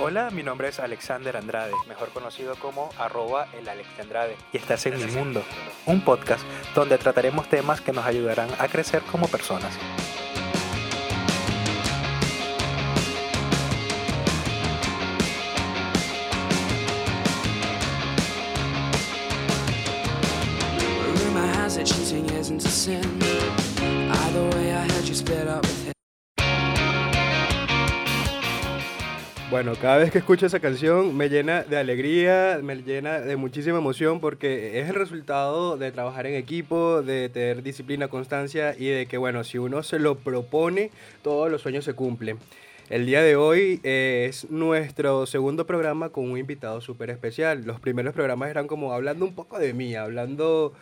Hola, mi nombre es Alexander Andrade, mejor conocido como arroba el Alexandrade, y estás en Mi Mundo, un podcast donde trataremos temas que nos ayudarán a crecer como personas. Bueno, cada vez que escucho esa canción me llena de alegría, me llena de muchísima emoción porque es el resultado de trabajar en equipo, de tener disciplina, constancia y de que, bueno, si uno se lo propone, todos los sueños se cumplen. El día de hoy eh, es nuestro segundo programa con un invitado súper especial. Los primeros programas eran como hablando un poco de mí, hablando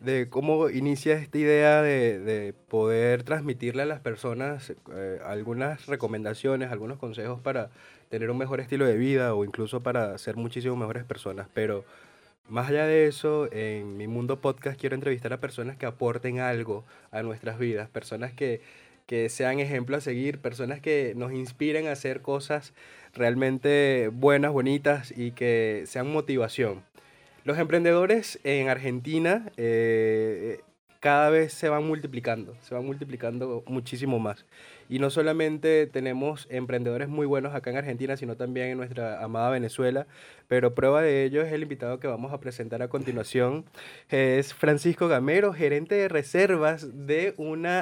de cómo inicia esta idea de, de poder transmitirle a las personas eh, algunas recomendaciones, algunos consejos para tener un mejor estilo de vida o incluso para ser muchísimo mejores personas. Pero más allá de eso, en mi mundo podcast quiero entrevistar a personas que aporten algo a nuestras vidas, personas que, que sean ejemplo a seguir, personas que nos inspiren a hacer cosas realmente buenas, bonitas y que sean motivación. Los emprendedores en Argentina eh, cada vez se van multiplicando, se van multiplicando muchísimo más. Y no solamente tenemos emprendedores muy buenos acá en Argentina, sino también en nuestra amada Venezuela. Pero prueba de ello es el invitado que vamos a presentar a continuación. Es Francisco Gamero, gerente de reservas de una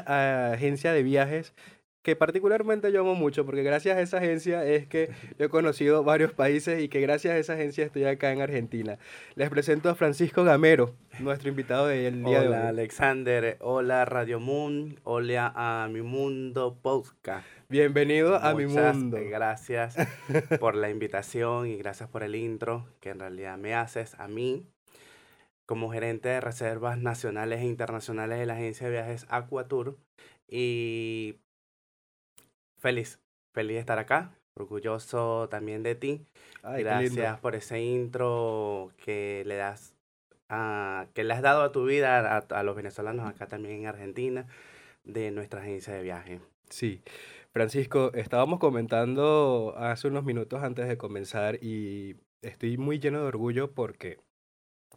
agencia de viajes que particularmente yo amo mucho, porque gracias a esa agencia es que yo he conocido varios países y que gracias a esa agencia estoy acá en Argentina. Les presento a Francisco Gamero, nuestro invitado del día de hoy. Hola Alexander, hola Radio Moon, hola a Mi Mundo Podcast. Bienvenido a mi mundo. Gracias por la invitación y gracias por el intro que en realidad me haces a mí como gerente de reservas nacionales e internacionales de la agencia de viajes Aquatour y feliz, feliz de estar acá, orgulloso también de ti. Ay. Gracias por ese intro que le das a, que le has dado a tu vida a, a los venezolanos acá también en Argentina de nuestra agencia de viaje. Sí. Francisco, estábamos comentando hace unos minutos antes de comenzar y estoy muy lleno de orgullo porque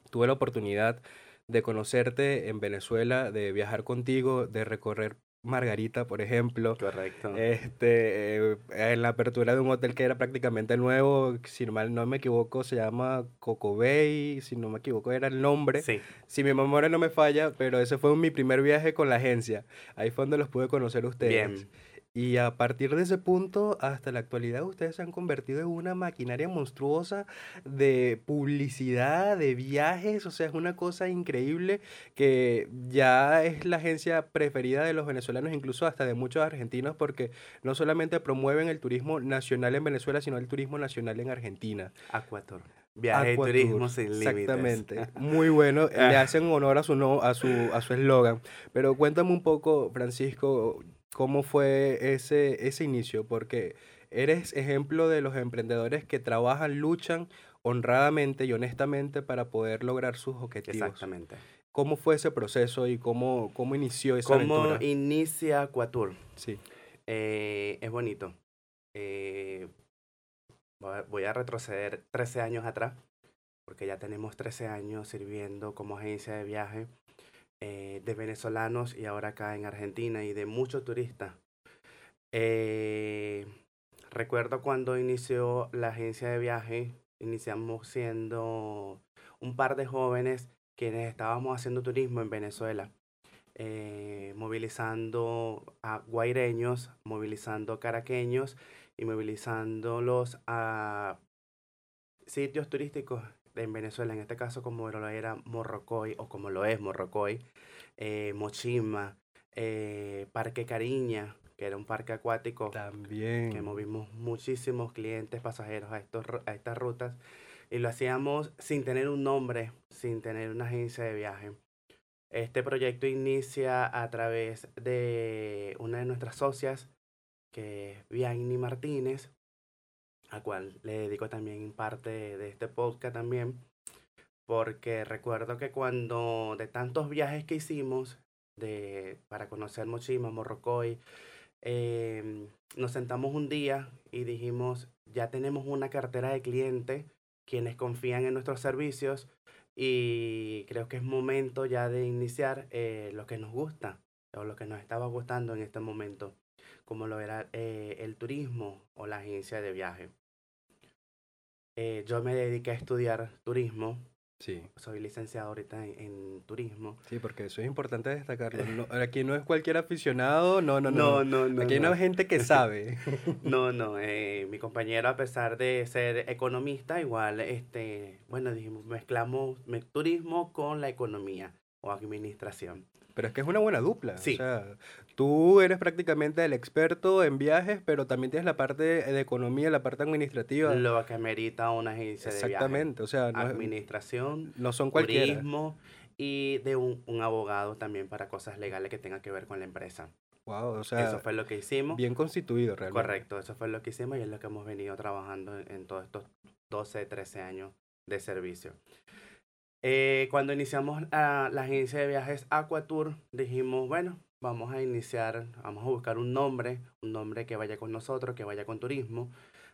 tuve la oportunidad de conocerte en Venezuela, de viajar contigo, de recorrer Margarita, por ejemplo. Correcto. Este, eh, en la apertura de un hotel que era prácticamente nuevo, si mal no me equivoco, se llama Coco Bay, si no me equivoco era el nombre. sí, Si mi memoria no me falla, pero ese fue mi primer viaje con la agencia. Ahí fue donde los pude conocer ustedes. bien. Y a partir de ese punto, hasta la actualidad, ustedes se han convertido en una maquinaria monstruosa de publicidad, de viajes. O sea, es una cosa increíble que ya es la agencia preferida de los venezolanos, incluso hasta de muchos argentinos, porque no solamente promueven el turismo nacional en Venezuela, sino el turismo nacional en Argentina. Aquator. Viaje y turismo sin límites. Exactamente. Muy bueno. Le hacen honor a su no, a su a su eslogan. Pero cuéntame un poco, Francisco, cómo fue ese ese inicio, porque eres ejemplo de los emprendedores que trabajan, luchan honradamente y honestamente para poder lograr sus objetivos. Exactamente. ¿Cómo fue ese proceso y cómo cómo inició esa ¿Cómo aventura? inicia Aquatour? Sí. Eh, es bonito. Eh, voy a- voy a retroceder 13 años atrás, porque ya tenemos 13 años sirviendo como agencia de viaje eh, de venezolanos y ahora acá en Argentina y de muchos turistas. Eh, recuerdo cuando inició la agencia de viaje, iniciamos siendo un par de jóvenes quienes estábamos haciendo turismo en Venezuela eh, movilizando a guaireños, movilizando caraqueños y movilizándolos a sitios turísticos en Venezuela, en este caso como lo era Morrocoy o como lo es Morrocoy, eh, Mochima, eh, Parque Cariña, que era un parque acuático que También. movimos muchísimos clientes pasajeros a, estos, a estas rutas y lo hacíamos sin tener un nombre, sin tener una agencia de viaje. Este proyecto inicia a través de una de nuestras socias, que es Vianney Martínez, a cual le dedico también parte de este podcast también, porque recuerdo que cuando de tantos viajes que hicimos de, para conocer Mochima, Morrocoy, em, nos sentamos un día y dijimos, ya tenemos una cartera de clientes quienes confían en nuestros servicios y creo que es momento ya de iniciar eh, lo que nos gusta o lo que nos estaba gustando en este momento, como lo era eh, el turismo o la agencia de viaje. Eh, yo me dediqué a estudiar turismo Sí, soy licenciado ahorita en, en turismo. sí, porque eso es importante destacarlo. No- aquí no es cualquier aficionado, no, no, no. no, no. Aquí hay no. una gente que sabe. No, no, eh, mi compañero a pesar de ser economista, igual, este, bueno, dijimos, mezclamos me- turismo con la economía o administración. Pero es que es una buena dupla. Sí. O sea, tú eres prácticamente el experto en viajes, pero también tienes la parte de economía, la parte administrativa. Lo que amerita una agencia de viaje. Exactamente. O sea, no, Administración, no son cualquiera. turismo y de un, un abogado también para cosas legales que tengan que ver con la empresa. Wow, o sea, Eso fue lo que hicimos. bien constituido realmente. Correcto, eso fue lo que hicimos y es lo que hemos venido trabajando en, en todos estos 12, 13 años de servicio. Eh, cuando iniciamos ah, la agencia de viajes Aquatour, dijimos, bueno, vamos a iniciar, vamos a buscar un nombre, un nombre que vaya con nosotros, que vaya con turismo.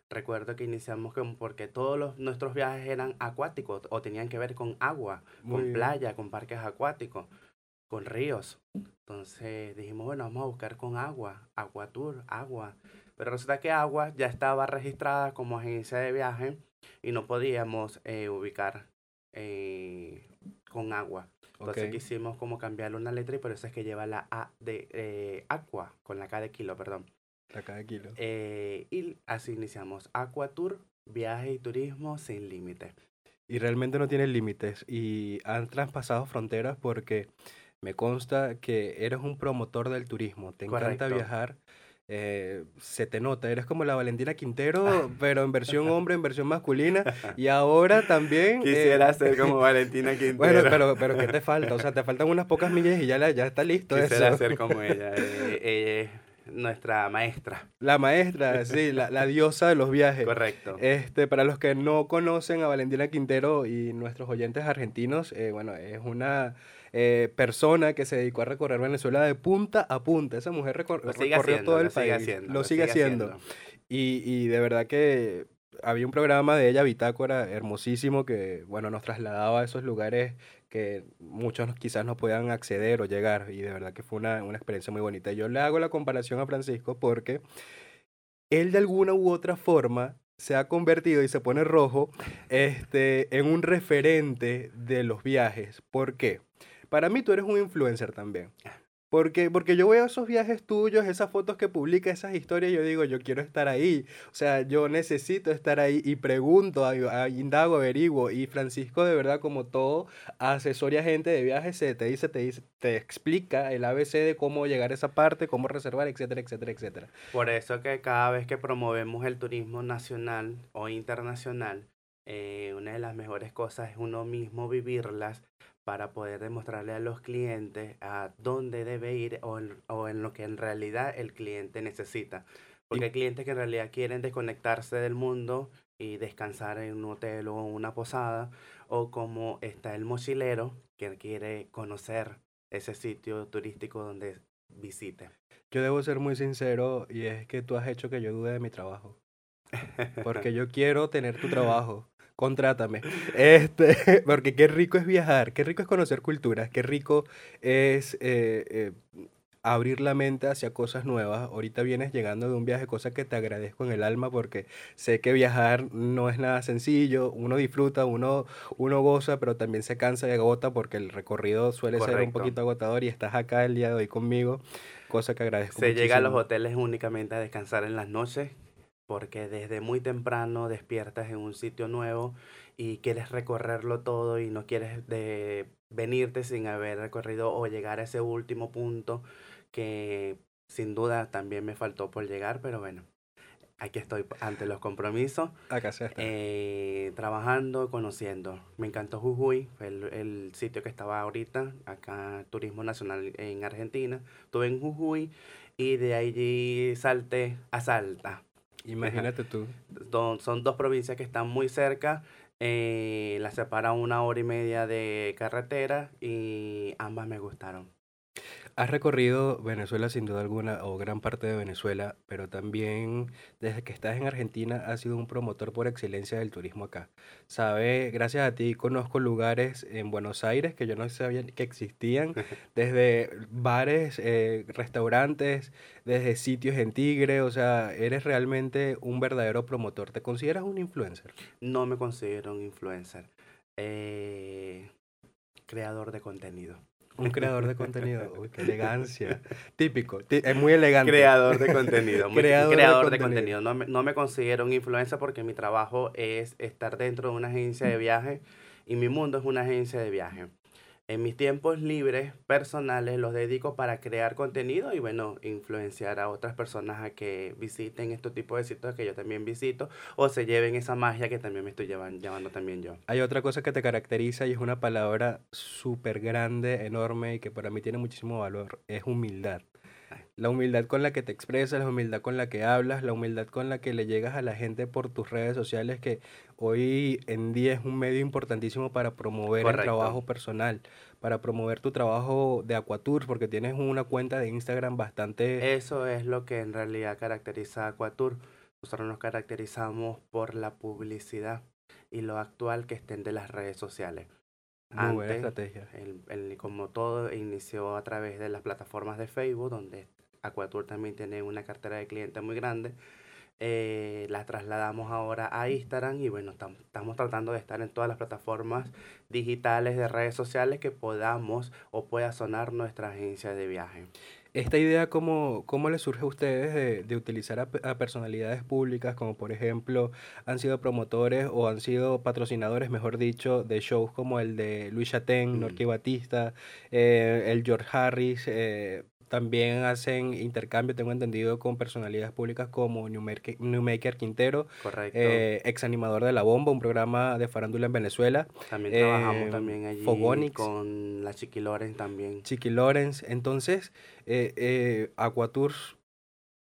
Recuerdo que iniciamos con, porque todos los, nuestros viajes eran acuáticos o tenían que ver con agua, Muy con bien. playa, con parques acuáticos, con ríos. Entonces dijimos, bueno, vamos a buscar con agua, Aquatour, agua. Pero resulta que agua ya estaba registrada como agencia de viaje y no podíamos eh, ubicar eh, con agua. Entonces Ok. quisimos como cambiarle una letra y por eso es que lleva la A de eh, Aqua, con la K de kilo, perdón. A cada kilo. Eh, y así iniciamos Aquatour, viaje y turismo sin límite. Y realmente no tienen límites. Y han traspasado fronteras porque me consta que eres un promotor del turismo. Te encanta Correcto. viajar. Eh, se te nota, eres como la Valentina Quintero, pero en versión hombre, en versión masculina. Y ahora también... eh, Quisiera ser como Valentina Quintero. Bueno, pero, pero ¿qué te falta? O sea, te faltan unas pocas millas y ya, la- ya está listo Quisiera eso. ser como ella. eh, ella es nuestra maestra. La maestra, sí, la, la diosa de los viajes. Correcto. Este, para los que no conocen a Valentina Quintero y nuestros oyentes argentinos, eh, bueno, es una eh, persona que se dedicó a recorrer Venezuela de punta a punta. Esa mujer recor- lo sigue recorrió haciendo, todo el lo sigue país. haciendo. lo sigue haciendo. Y, y de verdad que había un programa de ella, Bitácora, hermosísimo, que, bueno, nos trasladaba a esos lugares que muchos quizás no puedan acceder o llegar. Y de verdad que fue una, una experiencia muy bonita. Yo le hago la comparación a Francisco porque él de alguna u otra forma se ha convertido y se pone rojo este, en un referente de los viajes. ¿Por qué? Para mí tú eres un influencer también. Porque, porque yo veo esos viajes tuyos, esas fotos que publica, esas historias, y yo digo, yo quiero estar ahí. O sea, yo necesito estar ahí y pregunto, a, a- indago, averiguo. Y Francisco, de verdad, como todo, asesoria gente de viajes, se te dice, te dice, te explica el ABC de cómo llegar a esa parte, cómo reservar, etcétera, etcétera, etcétera. Por eso que cada vez que promovemos el turismo nacional o internacional, eh, una de las mejores cosas es uno mismo vivirlas para poder demostrarle a los clientes a dónde debe ir o en, o en lo que en realidad el cliente necesita. Porque Y- hay clientes que en realidad quieren desconectarse del mundo y descansar en un hotel o una posada, o como está el mochilero que quiere conocer ese sitio turístico donde visite. Yo debo ser muy sincero y es que tú has hecho que yo dude de mi trabajo. Porque yo quiero tener tu trabajo. Contrátame. Este, porque qué rico es viajar, qué rico es conocer culturas, qué rico es eh, eh, abrir la mente hacia cosas nuevas. Ahorita vienes llegando de un viaje, cosa que te agradezco en el alma porque sé que viajar no es nada sencillo. Uno disfruta, uno, uno goza, pero también se cansa y agota porque el recorrido suele ser un poquito agotador y estás acá el día de hoy conmigo, cosa que agradezco Se llega a los hoteles únicamente a descansar en las noches porque desde muy temprano despiertas en un sitio nuevo y quieres recorrerlo todo y no quieres de venirte sin haber recorrido o llegar a ese último punto que sin duda también me faltó por llegar, pero bueno, aquí estoy ante los compromisos, Acá se está. eh, trabajando, conociendo. Me encantó Jujuy, el, el sitio que estaba ahorita, acá Turismo Nacional en Argentina. Estuve en Jujuy y de allí salté a Salta. Imagínate tú. Son dos provincias que están muy cerca, eh, las separa una hora y media de carretera y ambas me gustaron. Has recorrido Venezuela sin duda alguna, o gran parte de Venezuela, pero también desde que estás en Argentina has sido un promotor por excelencia del turismo acá. Sabes, gracias a ti conozco lugares en Buenos Aires que yo no sabía que existían, desde bares, eh, restaurantes, desde sitios en Tigre, o sea, eres realmente un verdadero promotor. ¿Te consideras un influencer? No me considero un influencer. Eh, creador de contenido. Un creador de contenido. Uy, qué elegancia. Típico. Es muy elegante. Creador de contenido. muy- Creador creador, de de, contenido. No, me, no me considero un influencer porque mi trabajo es estar dentro de una agencia de viaje y mi mundo es una agencia de viaje. En mis tiempos libres personales los dedico para crear contenido y bueno, influenciar a otras personas a que visiten estos tipos de sitios que yo también visito o se lleven esa magia que también me estoy llevan- llevando también yo. Hay otra cosa que te caracteriza y es una palabra súper grande, enorme y que para mí tiene muchísimo valor. Es humildad. La humildad con la que te expresas, la humildad con la que hablas, la humildad con la que le llegas a la gente por tus redes sociales, que hoy en día es un medio importantísimo para promover el trabajo personal, para promover tu trabajo de Aquatour, porque tienes una cuenta de Instagram bastante... Eso es lo que en realidad caracteriza a Aquatour. Nosotros nos caracterizamos por la publicidad y lo actual que estén de las redes sociales. muy buena antes, estrategia. El, el- como todo inició a través de las plataformas de Facebook, donde Aquatour también tiene una cartera de clientes muy grande. Eh, las trasladamos ahora a Instagram y bueno, tam- estamos tratando de estar en todas las plataformas digitales de redes sociales que podamos o pueda sonar nuestra agencia de viaje. Esta idea, ¿cómo, cómo les surge a ustedes de, de utilizar a, a personalidades públicas, como por ejemplo han sido promotores o han sido patrocinadores, mejor dicho, de shows como el de Luis Chatén, Mm. Batista, eh, el George Harris? eh, también hacen intercambio, tengo entendido, con personalidades públicas como Newmaker, Newmaker Quintero, Correcto. eh, ex animador de La Bomba, un programa de farándula en Venezuela. También trabajamos eh, también allí Fogonix. con la Chiqui Loren también. Chiqui Lawrence. Entonces, eh, eh, Aquatours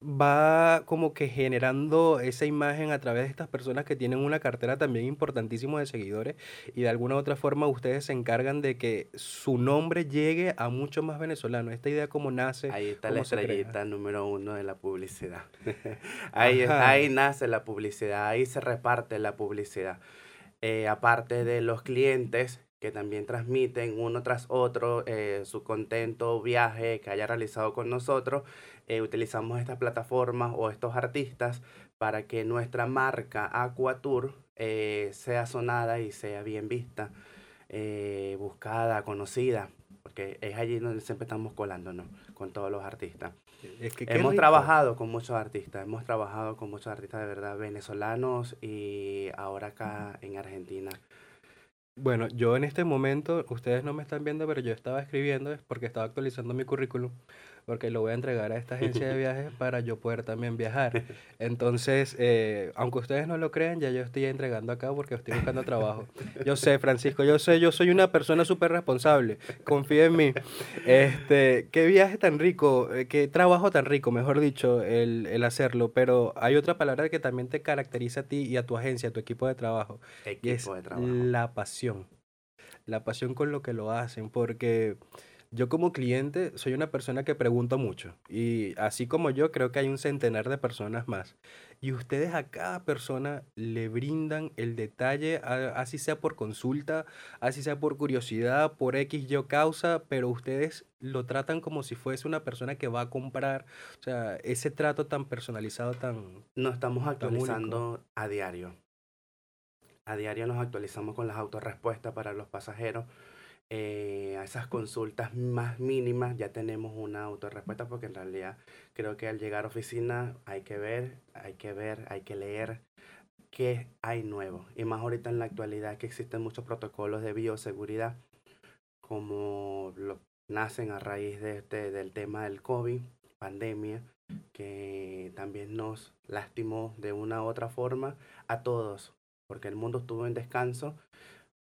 va como que generando esa imagen a través de estas personas que tienen una cartera también importantísima de seguidores y de alguna u otra forma ustedes se encargan de que su nombre llegue a muchos más venezolanos. Esta idea cómo nace. Ahí está la estrellita número uno de la publicidad. ahí, Ajá. ahí nace la publicidad, ahí se reparte la publicidad. Eh, aparte de los clientes que también transmiten uno tras otro eh, su contento viaje que haya realizado con nosotros, eh, utilizamos estas plataformas o estos artistas para que nuestra marca Aquatour eh, sea sonada y sea bien vista, eh, buscada, conocida, porque es allí donde siempre estamos colándonos con todos los artistas. Es que Hemos trabajado con muchos artistas, hemos trabajado con muchos artistas de verdad venezolanos y ahora acá en Argentina. Bueno, yo en este momento, ustedes no me están viendo, pero yo estaba escribiendo es porque estaba actualizando mi currículum, porque lo voy a entregar a esta agencia de viajes para yo poder también viajar. Entonces, eh, aunque ustedes no lo crean, ya yo estoy entregando acá porque estoy buscando trabajo. Yo sé, Francisco, yo sé, yo soy una persona súper responsable, confía en mí. Este, qué viaje tan rico, eh, qué trabajo tan rico, mejor dicho, el, el hacerlo, pero hay otra palabra que también te caracteriza a ti y a tu agencia, a tu equipo de trabajo. Y es Equipo de trabajo. la pasión. La pasión con lo que lo hacen, porque yo como cliente soy una persona que pregunto mucho. Y así como yo, creo que hay un centenar de personas más. Y ustedes a cada persona le brindan el detalle, así sea por consulta, así sea por curiosidad, por X yo causa, pero ustedes lo tratan como si fuese una persona que va a comprar. O sea, ese trato tan personalizado, tan... Nos estamos actualizando a diario. A diario nos actualizamos con las autorrespuestas para los pasajeros. Eh, a esas consultas más mínimas ya tenemos una autorrespuesta porque en realidad creo que al llegar a oficina hay que ver, hay que ver, hay que leer qué hay nuevo. Y más ahorita en la actualidad que existen muchos protocolos de bioseguridad como lo, nacen a raíz de este, del tema del COVID, pandemia, que también nos lastimó de una u otra forma a todos, porque el mundo estuvo en descanso,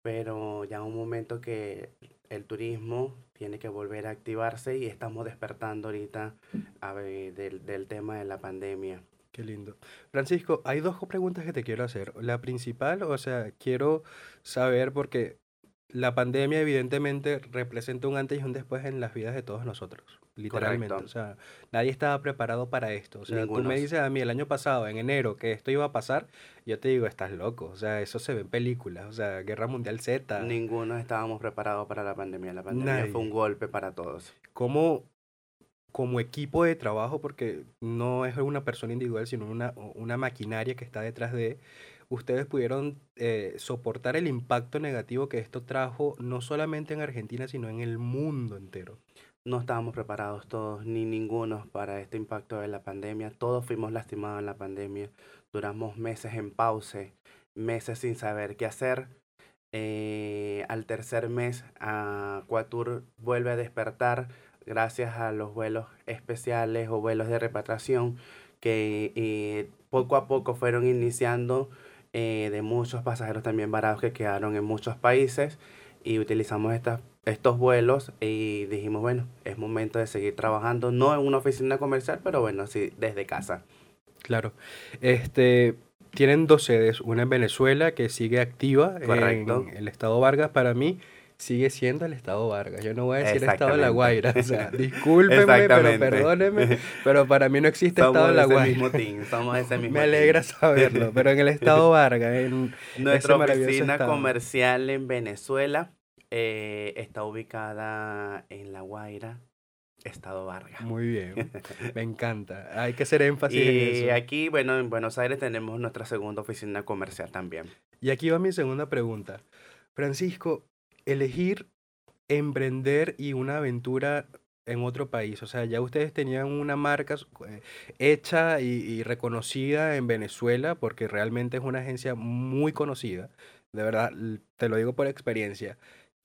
pero ya un momento que el turismo tiene que volver a activarse y estamos despertando ahorita a ver, del, del tema de la pandemia. Qué lindo. Francisco, hay dos preguntas que te quiero hacer. La principal, o sea, quiero saber porque la pandemia evidentemente representa un antes y un después en las vidas de todos nosotros. Literalmente. Correcto. O sea, nadie estaba preparado para esto. O sea, tú me Ningunos. dices a mí el año pasado, en enero, que esto iba a pasar, yo te digo, estás loco. O sea, eso se ve en películas. O sea, Guerra Mundial Z. Ninguno estábamos preparados para la pandemia. La pandemia Nadie. fue un golpe para todos. ¿Cómo, como equipo de trabajo, porque no es una persona individual, sino una, una maquinaria que está detrás de, ustedes pudieron eh, soportar el impacto negativo que esto trajo, no solamente en Argentina, sino en el mundo entero? No estábamos preparados todos, ni ninguno, para este impacto de la pandemia. Todos fuimos lastimados en la pandemia. Duramos meses en pause, meses sin saber qué hacer. Eh, al tercer mes, Aquatur vuelve a despertar gracias a los vuelos especiales o vuelos de repatriación que eh, poco a poco fueron iniciando eh, de muchos pasajeros también varados que quedaron en muchos países y utilizamos estas, estos vuelos y dijimos, bueno, es momento de seguir trabajando, no en una oficina comercial, pero bueno, sí, desde casa. Claro. Este, tienen dos sedes, una en Venezuela que sigue activa Correcto. en el estado Vargas. Para mí sigue siendo el estado Vargas. Yo no voy a decir estado de La. Guaira. O sea, discúlpenme, pero perdónenme, pero para mí no existe estado Somos de de La Guaira. mismo team, somos de ese mismo Me team. alegra saberlo, pero en el estado Vargas, en Nuestra oficina estado. comercial en Venezuela eh, está ubicada en La Guaira, Estado Vargas. Muy bien, me encanta. Hay que hacer énfasis en Y eso. aquí, bueno, en Buenos Aires tenemos nuestra segunda oficina comercial también. Y aquí va mi segunda pregunta. Francisco, elegir emprender y una aventura en otro país. O sea, ya ustedes tenían una marca eh, hecha y, y reconocida en Venezuela porque realmente es una agencia muy conocida. De verdad, te lo digo por experiencia.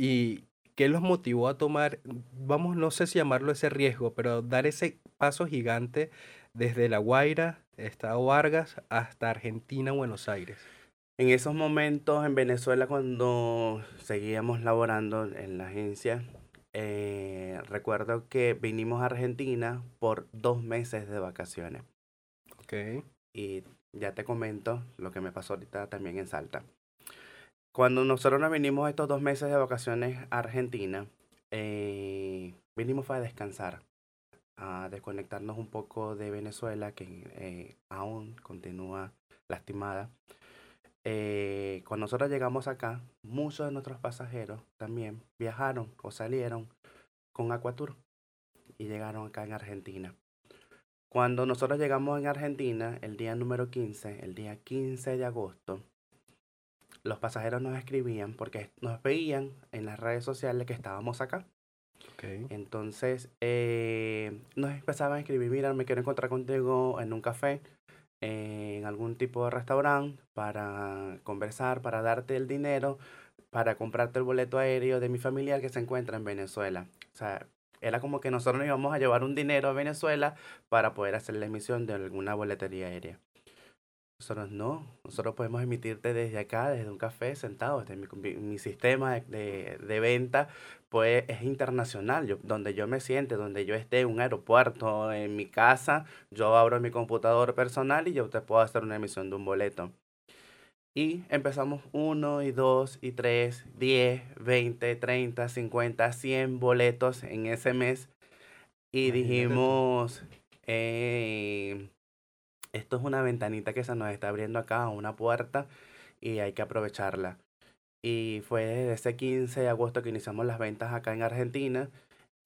¿Y qué los motivó a tomar, vamos, no sé si llamarlo ese riesgo, pero dar ese paso gigante desde La Guaira, Estado Vargas, hasta Argentina, Buenos Aires? En esos momentos en Venezuela, cuando seguíamos laborando en la agencia, eh, recuerdo que vinimos a Argentina por dos meses de vacaciones. Ok. Y ya te comento lo que me pasó ahorita también en Salta. Cuando nosotros nos vinimos estos dos meses de vacaciones a Argentina, eh, vinimos fue a descansar, a desconectarnos un poco de Venezuela, que eh, aún continúa lastimada. Eh, cuando nosotros llegamos acá, muchos de nuestros pasajeros también viajaron o salieron con Aquatur y llegaron acá en Argentina. Cuando nosotros llegamos en Argentina, el día número 15, el día 15 de agosto, los pasajeros nos escribían porque nos veían en las redes sociales que estábamos acá. Entonces, eh, nos empezaban a escribir, mira, me quiero encontrar contigo en un café, eh, en algún tipo de restaurante, para conversar, para darte el dinero, para comprarte el boleto aéreo de mi familiar que se encuentra en Venezuela. O sea, era como que nosotros nos íbamos a llevar un dinero a Venezuela para poder hacer la emisión de alguna boletería aérea. Nosotros no, nosotros podemos emitirte desde acá, desde un café, sentado, desde mi, mi- mi sistema de, de- de venta, pues es internacional, yo, donde yo me siente, donde yo esté en un aeropuerto, en mi casa, yo abro mi computador personal y yo te puedo hacer una emisión de un boleto. Y empezamos 1 y 2 y 3, 10, 20, 30, 50, 100 boletos en ese mes. Y dijimos, eh, esto es una ventanita que se nos está abriendo acá, una puerta, y hay que aprovecharla. Y fue desde ese 15 de agosto que iniciamos las ventas acá en Argentina.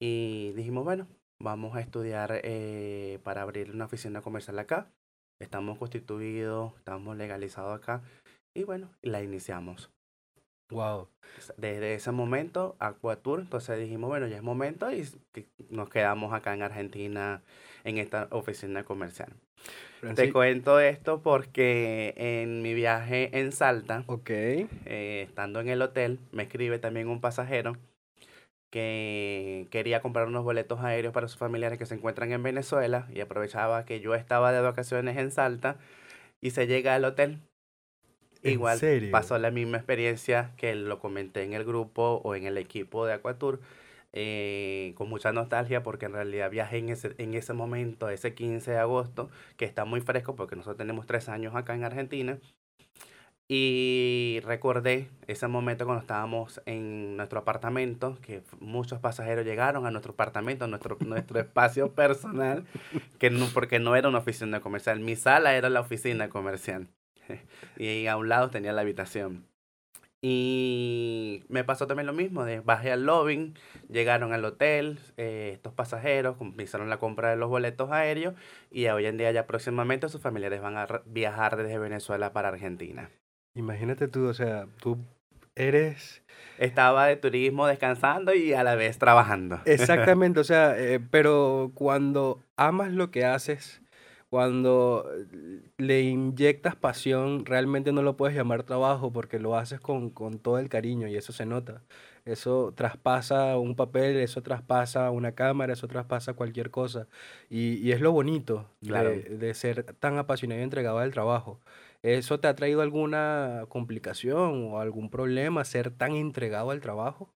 Y dijimos, bueno, vamos a estudiar eh, para abrir una oficina comercial acá. Estamos constituidos, estamos legalizados acá. Y bueno, la iniciamos. Wow. Desde ese momento, Aquatour, entonces dijimos, bueno, ya es momento y nos quedamos acá en Argentina en esta oficina comercial. Te cuento esto porque en mi viaje en Salta, eh, estando en el hotel, me escribe también un pasajero que quería comprar unos boletos aéreos para sus familiares que se encuentran en Venezuela y aprovechaba que yo estaba de vacaciones en Salta y se llega al hotel. ¿En Igual serio? pasó la misma experiencia que lo comenté en el grupo o en el equipo de Aquatour. eh, con mucha nostalgia porque en realidad viajé en ese, en ese momento, ese 15 de agosto, que está muy fresco porque nosotros tenemos tres años acá en Argentina. Y recordé ese momento cuando estábamos en nuestro apartamento, que muchos pasajeros llegaron a nuestro apartamento, a nuestro, nuestro espacio personal, que no, porque no era una oficina comercial. Mi sala era la oficina comercial. Y ahí a un lado tenía la habitación. Y me pasó también lo mismo, de bajé al lobby, llegaron al hotel, eh, estos pasajeros comenzaron la compra de los boletos aéreos y hoy en día ya próximamente sus familiares van a viajar desde Venezuela para Argentina. Imagínate tú, o sea, tú eres Estaba de turismo descansando y a la vez trabajando. exactamente, o sea, eh, pero cuando amas lo que haces, cuando le inyectas pasión, realmente no lo puedes llamar trabajo porque lo haces con, con todo el cariño y eso se nota. Eso traspasa un papel, eso traspasa una cámara, eso traspasa cualquier cosa. Y, y es lo bonito Claro. de, de ser tan apasionado y entregado al trabajo. ¿Eso te ha traído alguna complicación o algún problema, ser tan entregado al trabajo?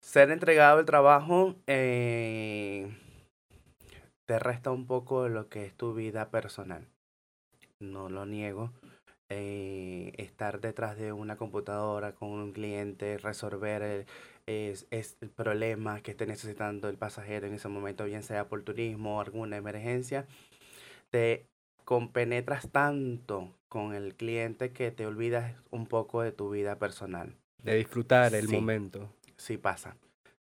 Ser entregado al trabajo eh, te resta un poco de lo que es tu vida personal. No lo niego. Eh, estar detrás de una computadora con un cliente, resolver el, es, es el problema que esté necesitando el pasajero en ese momento, bien sea por turismo o alguna emergencia, te compenetras tanto con el cliente que te olvidas un poco de tu vida personal. De disfrutar el Sí. momento. Sí pasa,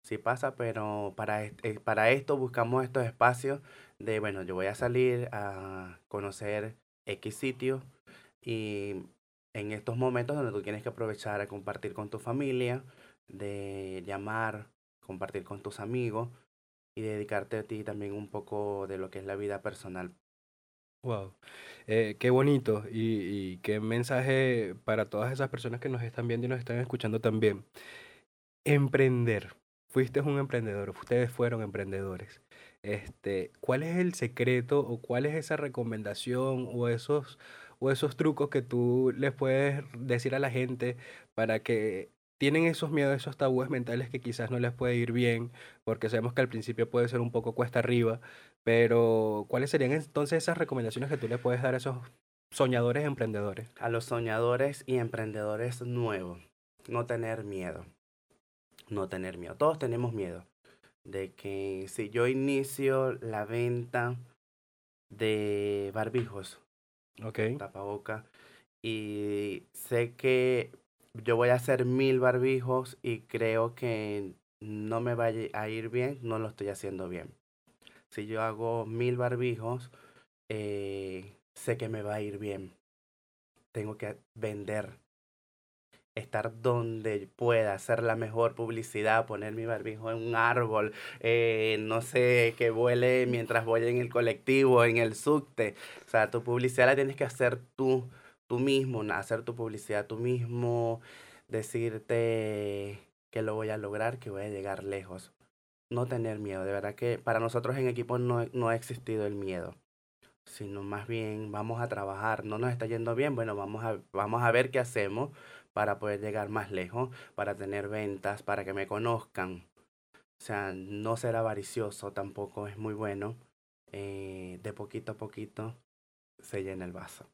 sí pasa, pero para, eh, para esto buscamos estos espacios de, bueno, yo voy a salir a conocer X sitio y en estos momentos donde tú tienes que aprovechar a compartir con tu familia, de llamar, compartir con tus amigos y dedicarte a ti también un poco de lo que es la vida personal. Wow, eh, qué bonito y, y qué mensaje para todas esas personas que nos están viendo y nos están escuchando también. Emprender. Fuiste un emprendedor, ustedes fueron emprendedores. Este, ¿cuál es el secreto o cuál es esa recomendación o esos, o esos trucos que tú les puedes decir a la gente para que tienen esos miedos, esos tabúes mentales que quizás no les puede ir bien, porque sabemos que al principio puede ser un poco cuesta arriba, pero ¿cuáles serían entonces esas recomendaciones que tú le puedes dar a esos soñadores emprendedores? A los soñadores y emprendedores nuevos, no tener miedo. No tener miedo. Todos tenemos miedo de que si yo inicio la venta de barbijos, Ok, tapaboca, y sé que yo voy a hacer mil barbijos y creo que no me va a ir bien, no lo estoy haciendo bien. Si yo hago mil barbijos, eh, sé que me va a ir bien. Tengo que vender. Estar donde pueda, hacer la mejor publicidad, poner mi barbijo en un árbol, eh, no sé, que vuele mientras voy en el colectivo, en el subte. O sea, tu publicidad la tienes que hacer tú, tú mismo, hacer tu publicidad tú mismo, decirte que lo voy a lograr, que voy a llegar lejos. No tener miedo, de verdad que para nosotros en equipo no, no ha existido el miedo, sino más bien vamos a trabajar, no nos está yendo bien, bueno, vamos a, vamos a ver qué hacemos para poder llegar más lejos, para tener ventas, para que me conozcan. O sea, no ser avaricioso tampoco es muy bueno. eh, de poquito a poquito se llena el vaso.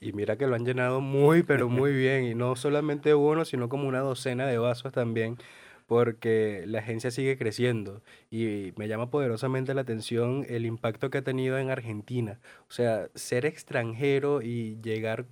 y mira que lo han llenado muy, pero muy bien, y no solamente uno, sino como una docena de vasos también, porque la agencia sigue creciendo y me llama poderosamente la atención el impacto que ha tenido en Argentina. O sea, ser extranjero y llegar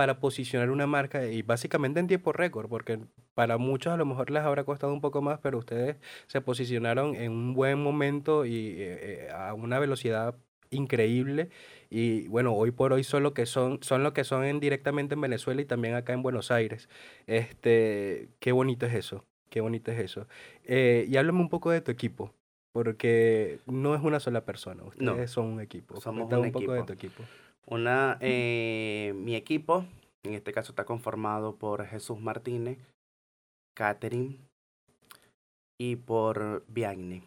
para posicionar una marca y básicamente en tiempo récord, porque para muchos a lo mejor les habrá costado un poco más, pero ustedes se posicionaron en un buen momento y eh, eh, a una velocidad increíble y bueno, hoy por hoy son lo que son, son lo que son en- directamente en Venezuela y también acá en Buenos Aires. Este, qué bonito es eso, qué bonito es eso. Eh, y háblame un poco de tu equipo, porque no es una sola persona, No, ustedes son un equipo. somos un un poco de tu equipo. Una, eh, mi equipo, en este caso está conformado por Jesús Martínez, Catherine y por Viagni.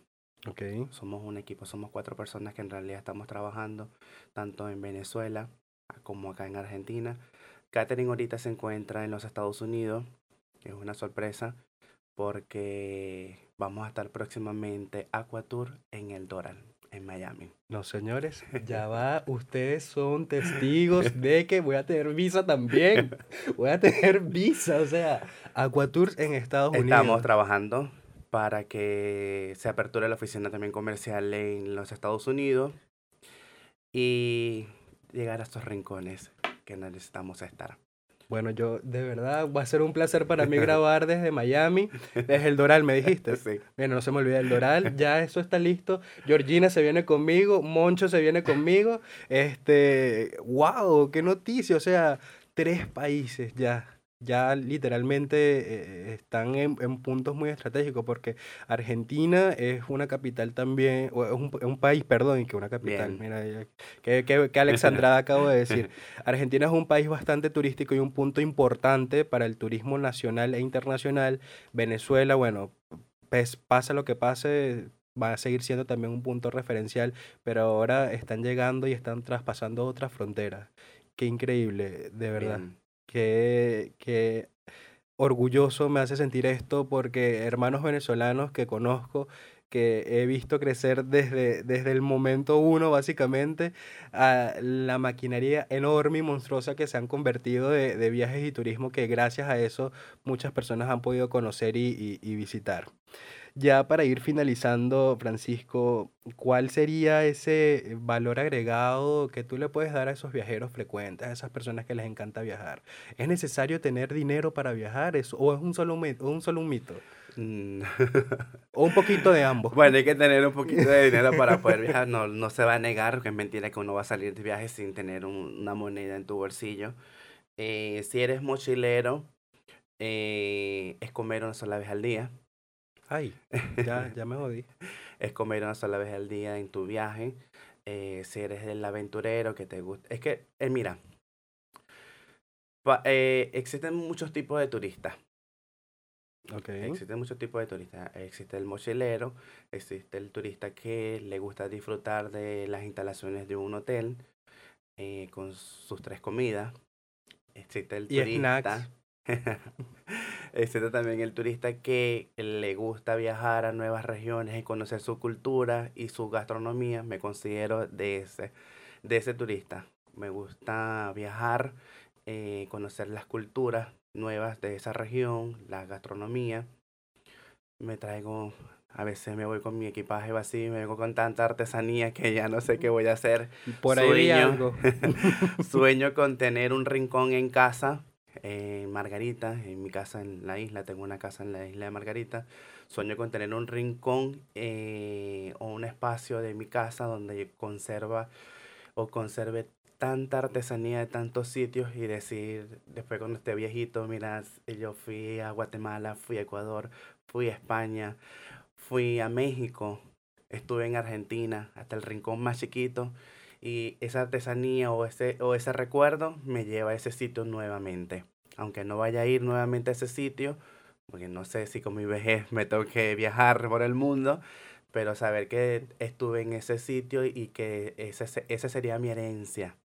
Ok, Somos un equipo, somos cuatro personas que en realidad estamos trabajando tanto en Venezuela como acá en Argentina. Catherine ahorita se encuentra en los Estados Unidos, que es una sorpresa, porque vamos a estar próximamente Aquatour en el Doral, en Miami. No, señores, ya va. Ustedes son testigos de que voy a tener visa también. Voy a tener visa, o sea, Aquatours en Estados Unidos. Estamos trabajando para que se aperture la oficina también comercial en los Estados Unidos y llegar a estos rincones que necesitamos estar. Bueno, yo de verdad va a ser un placer para mí grabar desde Miami, desde el Doral, me dijiste. Sí. Bueno, no se me olvide el Doral, ya eso está listo. Georgina se viene conmigo, Moncho se viene conmigo. Este, wow, qué noticia, o sea, tres países ya. Ya literalmente eh, están en, en puntos muy estratégicos porque Argentina es una capital también, o es un, es un país, perdón, que una capital, Bien. mira, que, que, que Alexandrada acabo de decir. Argentina es un país bastante turístico y un punto importante para el turismo nacional e internacional. Venezuela, bueno, pues, pasa lo que pase, va a seguir siendo también un punto referencial, pero ahora están llegando y están traspasando otras fronteras. Qué increíble, de verdad. Bien. Qué, qué orgulloso me hace sentir esto porque hermanos venezolanos que conozco, que he visto crecer desde, desde el momento uno, básicamente, a la maquinaria enorme y monstruosa que se han convertido de, de viajes y turismo que gracias a eso muchas personas han podido conocer y, y- y visitar. Ya para ir finalizando, Francisco, ¿cuál sería ese valor agregado que tú le puedes dar a esos viajeros frecuentes, a esas personas que les encanta viajar? ¿Es necesario tener dinero para viajar eso, o es un solo, un solo un mito? Mm. O un poquito de ambos. Bueno, hay que tener un poquito de dinero para poder viajar. No, no se va a negar que es mentira que uno va a salir de viaje sin tener un- una moneda en tu bolsillo. Eh, si eres mochilero, eh, es comer una sola vez al día. Ay, ya, ya me jodí. Es comer una sola vez al día en tu viaje. Eh, si eres el aventurero que te gusta. Es que, eh, mira, pa- eh, existen muchos tipos de turistas. Ok. Existen muchos tipos de turistas. Existe el mochilero, existe el turista que le gusta disfrutar de las instalaciones de un hotel con sus tres comidas. Existe el Y turista. snacks. existe también el turista que le gusta viajar a nuevas regiones y conocer su cultura y su gastronomía. Me considero de ese, de ese turista. Me gusta viajar, eh, conocer las culturas nuevas de esa región, la gastronomía. Me traigo, a veces me voy con mi equipaje vacío, me vengo con tanta artesanía que ya no sé qué voy a hacer. Por ahí Sueño. algo. Sueño con tener un rincón en casa, en Margarita, en mi casa en la isla, tengo una casa en la isla de Margarita. Sueño con tener un rincón eh, o un espacio de mi casa donde conserva o conserve tanta artesanía de tantos sitios y decir, después cuando esté viejito, mira, yo fui a Guatemala, fui a Ecuador, fui a España, fui a México, estuve en Argentina, hasta el rincón más chiquito, y esa artesanía o ese, o ese recuerdo me lleva a ese sitio nuevamente. Aunque no vaya a ir nuevamente a ese sitio, porque no sé si con mi vejez me tengo que viajar por el mundo, pero saber que estuve en ese sitio y que ese, esa sería mi herencia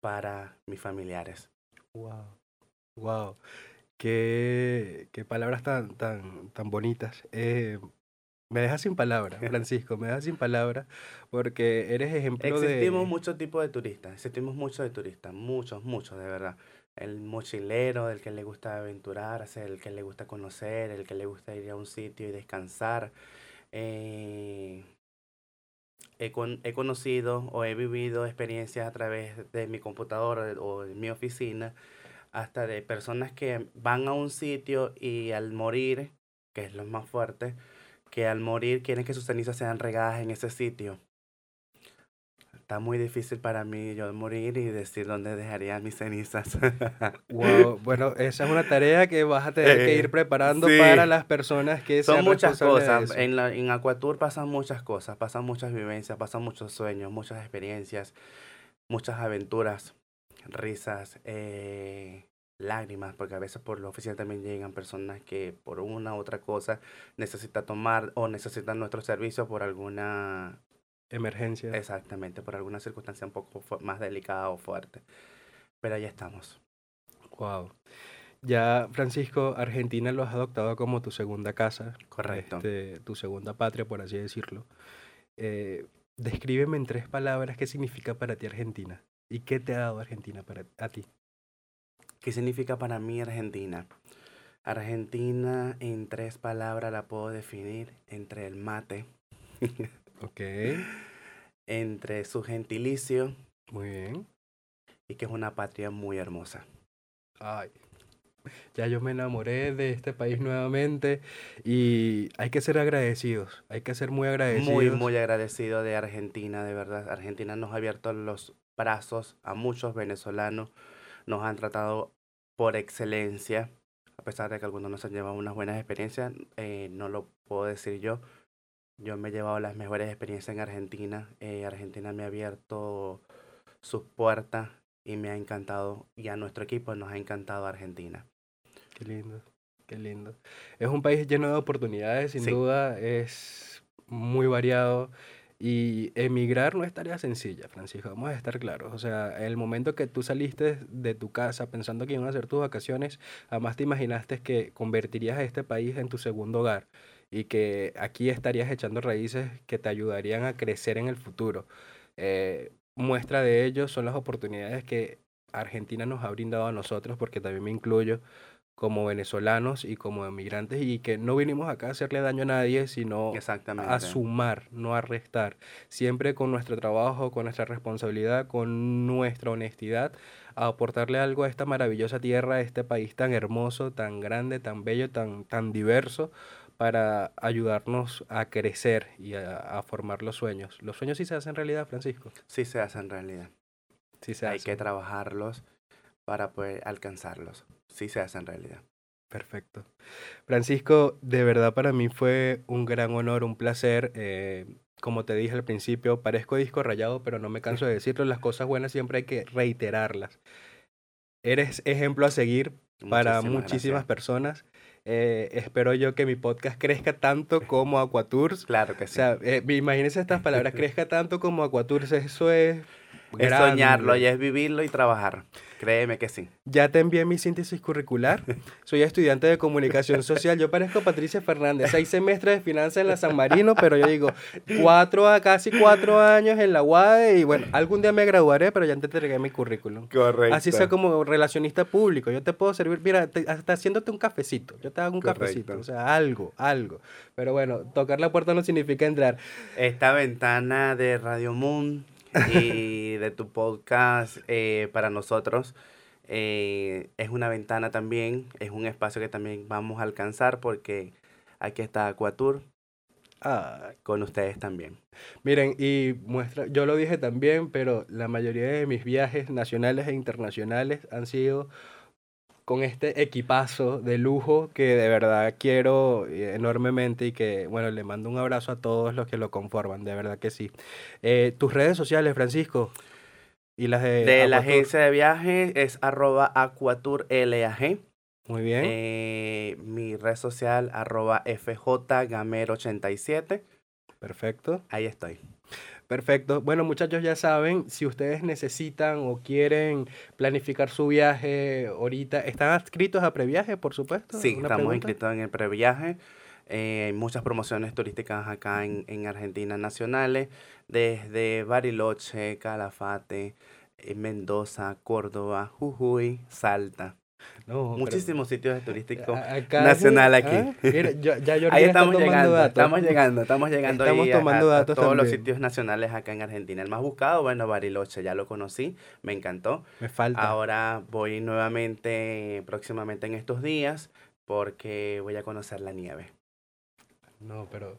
para mis familiares. Wow. Wow. Qué, qué palabras tan, tan, tan bonitas. Eh, me dejas sin palabras, Francisco, me dejas sin palabras, porque eres ejemplo de... Existimos muchos tipos de turistas, existimos muchos de turistas, muchos, muchos, de verdad. El mochilero, el que le gusta aventurarse, el que le gusta conocer, el que le gusta ir a un sitio y descansar. Eh, he, con- he conocido o he vivido experiencias a través de mi computadora o de mi oficina, hasta de personas que van a un sitio y al morir, que es lo más fuerte, que al morir quieren que sus cenizas sean regadas en ese sitio. Está muy difícil para mí yo morir y decir dónde dejaría mis cenizas. Wow, bueno, esa es una tarea que vas a tener que Eh, ir preparando sí. para las personas que Son sean muchas de cosas. eso. En, la, en Aquatour pasan muchas cosas, pasan muchas vivencias, pasan muchos sueños, muchas experiencias, muchas aventuras, risas, eh, lágrimas, porque a veces por la oficina también llegan personas que por una u otra cosa necesitan tomar o necesitan nuestro servicio por alguna Emergencia. Exactamente, por alguna circunstancia un poco más delicada o fuerte. Pero ahí estamos. Wow. Ya, Francisco, Argentina lo has adoptado como tu segunda casa. Correcto. este, tu segunda patria, por así decirlo. eh, descríbeme en tres palabras qué significa para ti Argentina y qué te ha dado Argentina para a ti. ¿Qué significa para mí Argentina? Argentina en tres palabras la puedo definir entre el mate, Ok, entre su gentilicio muy bien. y que es una patria muy hermosa. Ay, ya yo me enamoré de este país nuevamente y hay que ser agradecidos, hay que ser muy agradecidos. Muy, muy agradecido de Argentina, de verdad. Argentina nos ha abierto los brazos a muchos venezolanos, nos han tratado por excelencia, a pesar de que algunos nos han llevado unas buenas experiencias, eh, no lo puedo decir yo. Yo me he llevado las mejores experiencias en Argentina. eh, Argentina me ha abierto sus puertas y me ha encantado, y a nuestro equipo nos ha encantado Argentina. Qué lindo, qué lindo. Es un país lleno de oportunidades, sin Sí. duda, es muy variado y emigrar no es tarea sencilla, Francisco, vamos a estar claros. O sea, el momento que tú saliste de tu casa pensando que iban a ser tus vacaciones, jamás te imaginaste que convertirías a este país en tu segundo hogar y que aquí estarías echando raíces que te ayudarían a crecer en el futuro. Eh, muestra de ello son las oportunidades que Argentina nos ha brindado a nosotros, porque también me incluyo como venezolanos y como emigrantes y que no vinimos acá a hacerle daño a nadie, sino a sumar, no a restar. Siempre con nuestro trabajo, con nuestra responsabilidad, con nuestra honestidad, a aportarle algo a esta maravillosa tierra, a este país tan hermoso, tan grande, tan bello, tan, tan diverso, para ayudarnos a crecer y a, a formar los sueños. Los sueños sí se hacen realidad, Francisco. Sí se hace en realidad. Sí se Hay hacen. que trabajarlos para poder alcanzarlos. Sí se hace en realidad. Perfecto. Francisco, de verdad para mí fue un gran honor, un placer. eh, como te dije al principio, parezco disco rayado, pero no me canso de decirlo. Las cosas buenas siempre hay que reiterarlas. Eres ejemplo a seguir para Muchísimas personas. Eh, espero yo que mi podcast crezca tanto como Aquatours. Claro que O sí. sea, eh, imagínense estas palabras, crezca tanto como Aquatours. Eso es... es soñarlo grande. y es vivirlo y trabajar. Créeme que sí. Ya te envié mi síntesis curricular. Soy estudiante de comunicación social. Yo parezco Patricia Fernández. Seis semestres de finanzas en la San Marino, pero yo digo cuatro a casi cuatro años en la UADE y bueno, algún día me graduaré, pero ya te entregué mi currículum. Correcto. Así sea como relacionista público. Yo te puedo servir, mira, te- hasta haciéndote un cafecito. Yo te hago un cafecito. O sea, algo, algo. Pero bueno, tocar la puerta no significa entrar. Esta ventana de Radio Moon y de tu podcast eh, para nosotros eh, es una ventana también, es un espacio que también vamos a alcanzar porque aquí está Aquatour Ah, con ustedes también. Miren, y muestra, yo lo dije también, pero la mayoría de mis viajes nacionales e internacionales han sido con este equipazo de lujo que de verdad quiero eh, enormemente y que, bueno, le mando un abrazo a todos los que lo conforman, de verdad que sí. Eh, tus redes sociales, Francisco, y las de... De la agencia de viajes es arroba aquatourlag. Muy bien. Eh, mi red social arroba fjgamer87. Perfecto. Ahí estoy. Perfecto. Bueno, muchachos, ya saben, si ustedes necesitan o quieren planificar su viaje ahorita, ¿están adscritos a previaje, por supuesto? Sí, ¿Alguna estamos pregunta? inscritos en el previaje. Eh, hay muchas promociones turísticas acá en, en Argentina nacionales, desde Bariloche, Calafate, eh, Mendoza, Córdoba, Jujuy, Salta. No, pero- Muchísimos sitios turísticos. A- acá nacional sí, aquí. ah, mira, ya Ahí estamos llegando, datos. estamos llegando, estamos llegando Estamos ahí a- tomando a, a datos todos los sitios nacionales acá en Argentina. El más buscado, bueno, Bariloche, ya lo conocí, me encantó. Me falta. Ahora voy nuevamente, próximamente en estos días, porque voy a conocer la nieve. No, pero...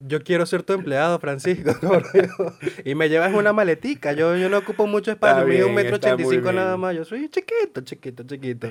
Yo quiero ser tu empleado, Francisco. y me llevas una maletica. Yo, yo no ocupo mucho espacio. Mido un metro ochenta y cinco nada más. Yo soy chiquito, chiquito, chiquito.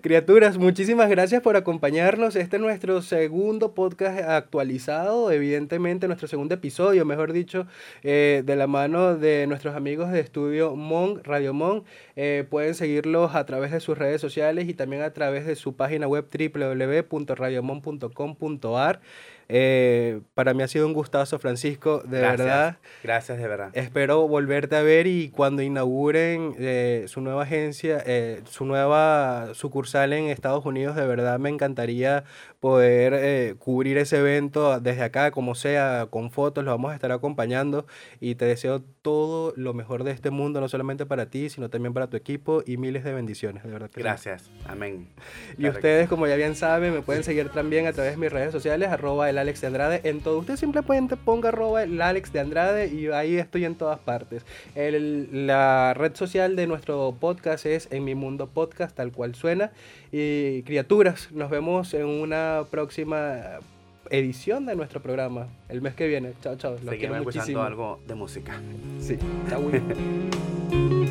Criaturas, muchísimas gracias por acompañarnos. Este es nuestro segundo podcast actualizado. Evidentemente, nuestro segundo episodio, mejor dicho, eh, de la mano de nuestros amigos de Estudio Mon, Radio Mon. Eh, pueden seguirlos a través de sus redes sociales y también a través de su página web www.radiomon.com.ar. Eh, para mí ha sido un gustazo, Francisco, de Gracias. verdad. Gracias de verdad. Espero volverte a ver y cuando inauguren eh, su nueva agencia, eh, su nueva sucursal en Estados Unidos, de verdad me encantaría poder eh, cubrir ese evento desde acá, como sea, con fotos, lo vamos a estar acompañando y te deseo todo lo mejor de este mundo, no solamente para ti, sino también para tu equipo y miles de bendiciones, de verdad. que. Gracias. Amén. Y Claro que ustedes, como ya bien saben, me pueden seguir también a través de mis redes sociales, arroba el Alex de Andrade. En todo, usted simplemente ponga arroba el Alex de Andrade y ahí estoy en todas partes. El- la red social de nuestro podcast es En Mi Mundo Podcast, tal cual suena. Y criaturas, nos vemos en una próxima edición de nuestro programa el mes que viene. Chao, chao. Los Seguimos quiero escuchando muchísimo. algo de música. Sí, chao.